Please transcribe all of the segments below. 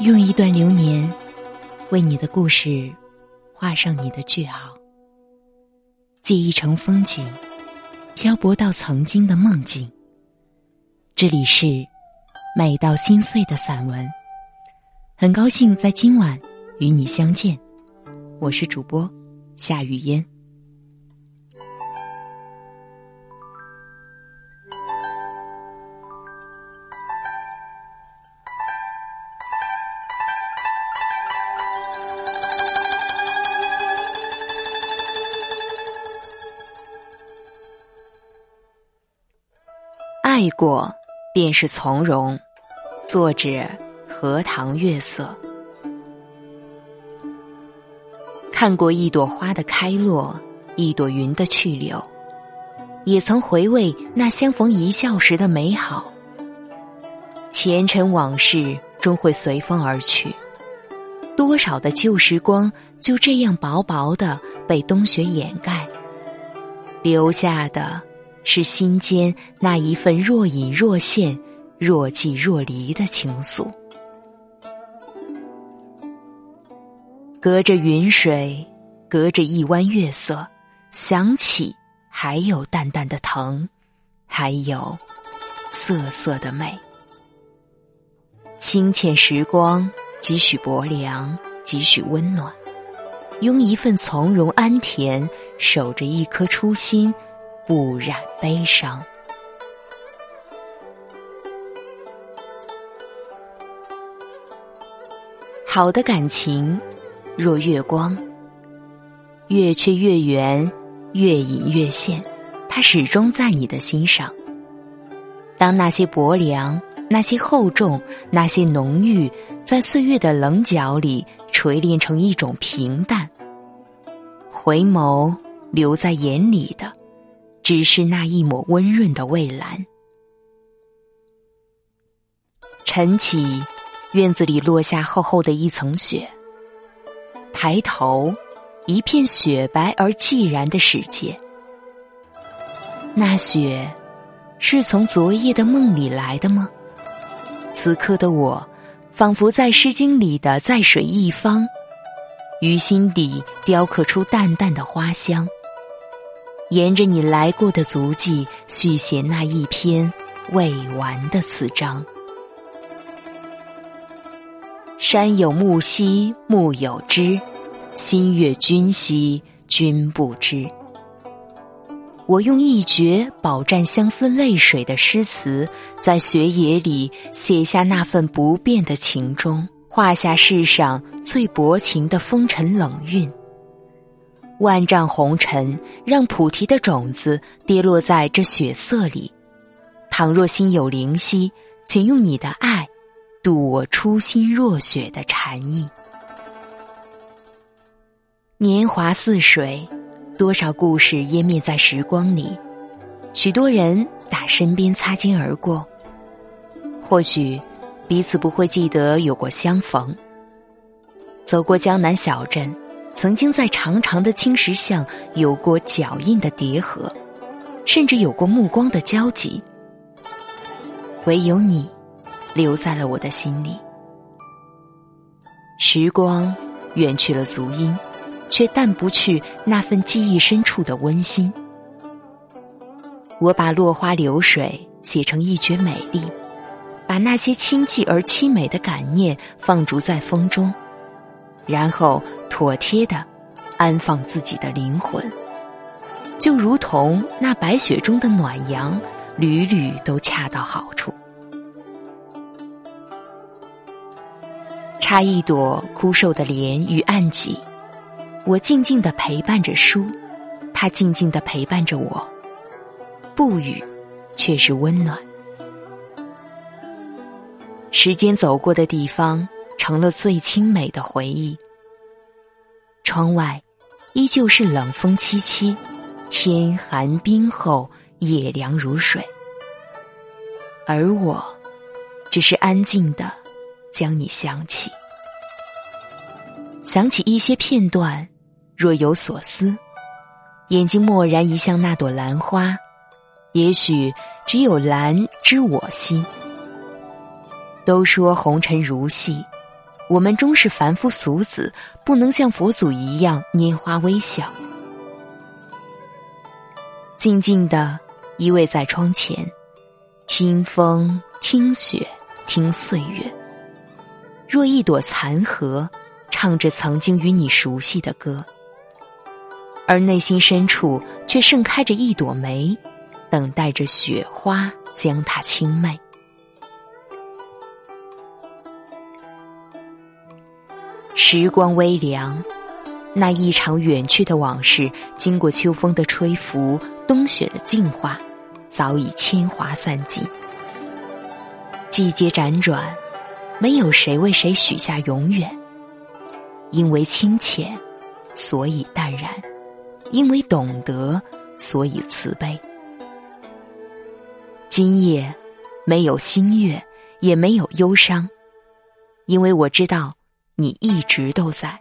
用一段流年，为你的故事画上你的句号。记忆成风景，漂泊到曾经的梦境。这里是美到心碎的散文，很高兴在今晚与你相见。我是主播夏雨嫣。爱过，便是从容。作者：荷塘月色。看过一朵花的开落，一朵云的去留，也曾回味那相逢一笑时的美好。前尘往事终会随风而去，多少的旧时光就这样薄薄的被冬雪掩盖，留下的。是心间那一份若隐若现、若即若离的情愫。隔着云水，隔着一弯月色，想起还有淡淡的疼，还有瑟瑟的美。清浅时光，几许薄凉，几许温暖，用一份从容安恬，守着一颗初心。不染悲伤。好的感情，若月光，月缺月圆，月隐月现，它始终在你的心上。当那些薄凉，那些厚重，那些浓郁，在岁月的棱角里锤炼成一种平淡，回眸留在眼里的。只是那一抹温润的蔚蓝。晨起，院子里落下厚厚的一层雪。抬头，一片雪白而寂然的世界。那雪，是从昨夜的梦里来的吗？此刻的我，仿佛在《诗经》里的“在水一方”，于心底雕刻出淡淡的花香。沿着你来过的足迹，续写那一篇未完的词章。山有木兮木有枝，心悦君兮君不知。我用一绝饱蘸相思泪水的诗词，在雪野里写下那份不变的情衷，画下世上最薄情的风尘冷韵。万丈红尘，让菩提的种子跌落在这血色里。倘若心有灵犀，请用你的爱，渡我初心若雪的禅意。年华似水，多少故事湮灭在时光里。许多人打身边擦肩而过，或许彼此不会记得有过相逢。走过江南小镇。曾经在长长的青石巷有过脚印的叠合，甚至有过目光的交集。唯有你，留在了我的心里。时光远去了足音，却淡不去那份记忆深处的温馨。我把落花流水写成一绝美丽，把那些清寂而凄美的感念放逐在风中。然后妥帖的安放自己的灵魂，就如同那白雪中的暖阳，缕缕都恰到好处。插一朵枯瘦的莲于案几，我静静的陪伴着书，它静静的陪伴着我，不语，却是温暖。时间走过的地方。成了最清美的回忆。窗外依旧是冷风凄凄，天寒冰厚，夜凉如水。而我，只是安静的将你想起，想起一些片段，若有所思，眼睛蓦然移向那朵兰花，也许只有兰知我心。都说红尘如戏。我们终是凡夫俗子，不能像佛祖一样拈花微笑。静静的依偎在窗前，听风，听雪，听岁月。若一朵残荷，唱着曾经与你熟悉的歌，而内心深处却盛开着一朵梅，等待着雪花将它轻媚。时光微凉，那一场远去的往事，经过秋风的吹拂，冬雪的净化，早已铅华散尽。季节辗转，没有谁为谁许下永远。因为清浅，所以淡然；因为懂得，所以慈悲。今夜没有新月，也没有忧伤，因为我知道。你一直都在，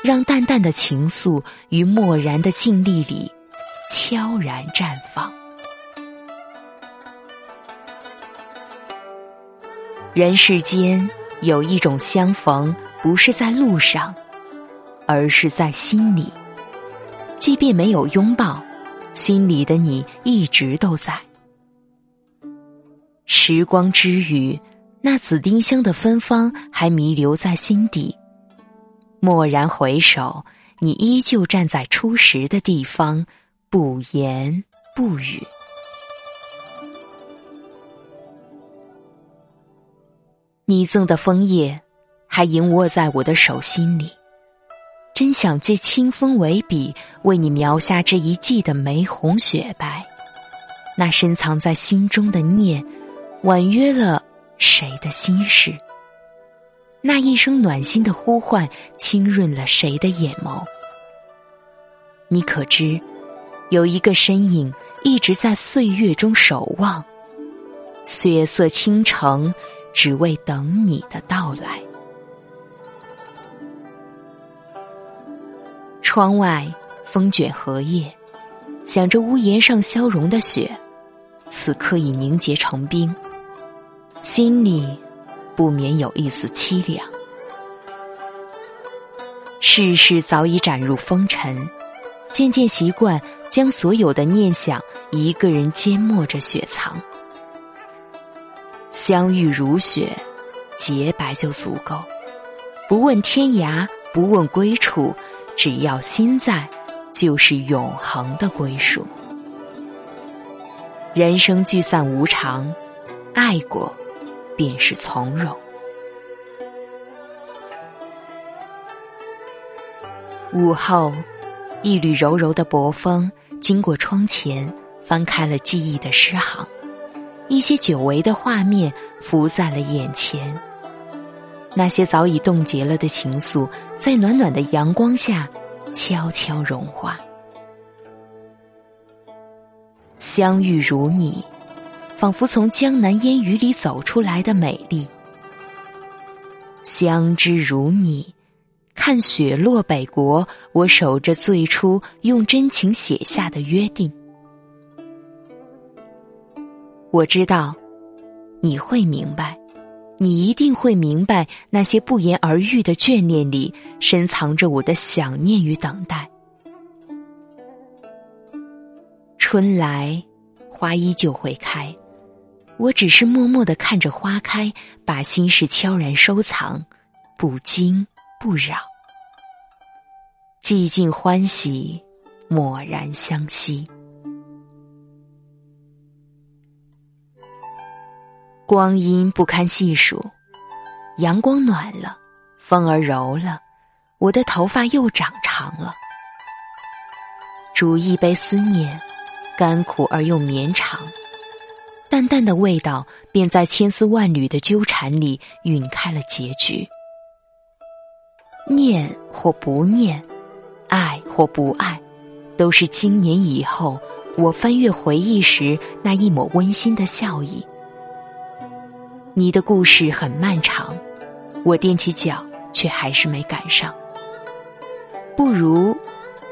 让淡淡的情愫于漠然的静谧里悄然绽放。人世间有一种相逢，不是在路上，而是在心里。即便没有拥抱，心里的你一直都在。时光之雨。那紫丁香的芬芳还弥留在心底，蓦然回首，你依旧站在初识的地方，不言不语。你赠的枫叶，还盈握在我的手心里，真想借清风为笔，为你描下这一季的梅红雪白。那深藏在心中的念，婉约了。谁的心事？那一声暖心的呼唤，浸润了谁的眼眸？你可知，有一个身影一直在岁月中守望，血色倾城，只为等你的到来。窗外风卷荷叶，想着屋檐上消融的雪，此刻已凝结成冰。心里不免有一丝凄凉。世事早已展入风尘，渐渐习惯将所有的念想一个人缄默着雪藏。相遇如雪，洁白就足够。不问天涯，不问归处，只要心在，就是永恒的归属。人生聚散无常，爱过。便是从容。午后，一缕柔柔的薄风经过窗前，翻开了记忆的诗行，一些久违的画面浮在了眼前。那些早已冻结了的情愫，在暖暖的阳光下悄悄融化。相遇如你。仿佛从江南烟雨里走出来的美丽，相知如你，看雪落北国，我守着最初用真情写下的约定。我知道，你会明白，你一定会明白，那些不言而喻的眷恋里，深藏着我的想念与等待。春来，花依旧会开。我只是默默的看着花开，把心事悄然收藏，不惊不扰，寂静欢喜，蓦然相惜。光阴不堪细数，阳光暖了，风儿柔了，我的头发又长长了。煮一杯思念，甘苦而又绵长。淡淡的味道，便在千丝万缕的纠缠里晕开了结局。念或不念，爱或不爱，都是今年以后我翻阅回忆时那一抹温馨的笑意。你的故事很漫长，我踮起脚，却还是没赶上。不如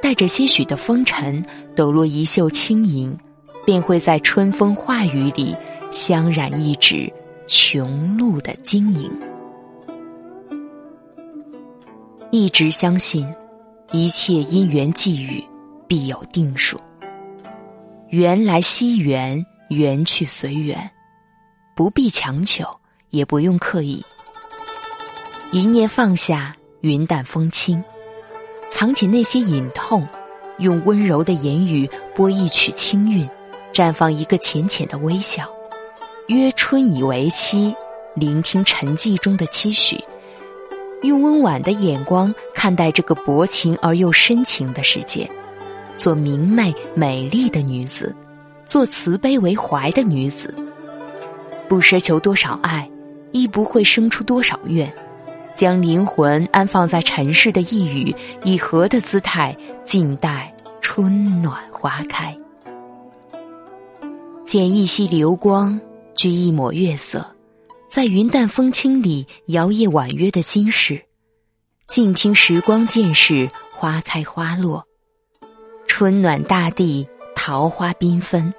带着些许的风尘，抖落一袖轻盈。便会在春风化雨里，香染一纸琼露的晶莹。一直相信，一切因缘际遇必有定数。缘来惜缘，缘去随缘，不必强求，也不用刻意。一念放下，云淡风轻，藏起那些隐痛，用温柔的言语播一曲清韵，绽放一个浅浅的微笑。约春以为期，聆听沉寂中的期许。用温婉的眼光看待这个薄情而又深情的世界，做明媚美丽的女子，做慈悲为怀的女子。不奢求多少爱，亦不会生出多少怨。将灵魂安放在尘世的一隅，以和的姿态静待春暖花开。见一溪流光，掬一抹月色。在云淡风轻里摇曳婉约的心事，静听时光渐逝，花开花落，春暖大地，桃花缤纷，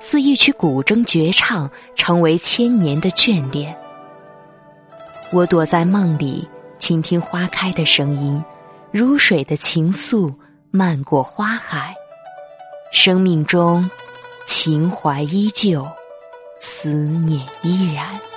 似一曲古筝绝唱，成为千年的眷恋。我躲在梦里，倾听花开的声音，如水的情愫漫过花海，生命中情怀依旧，思念依然。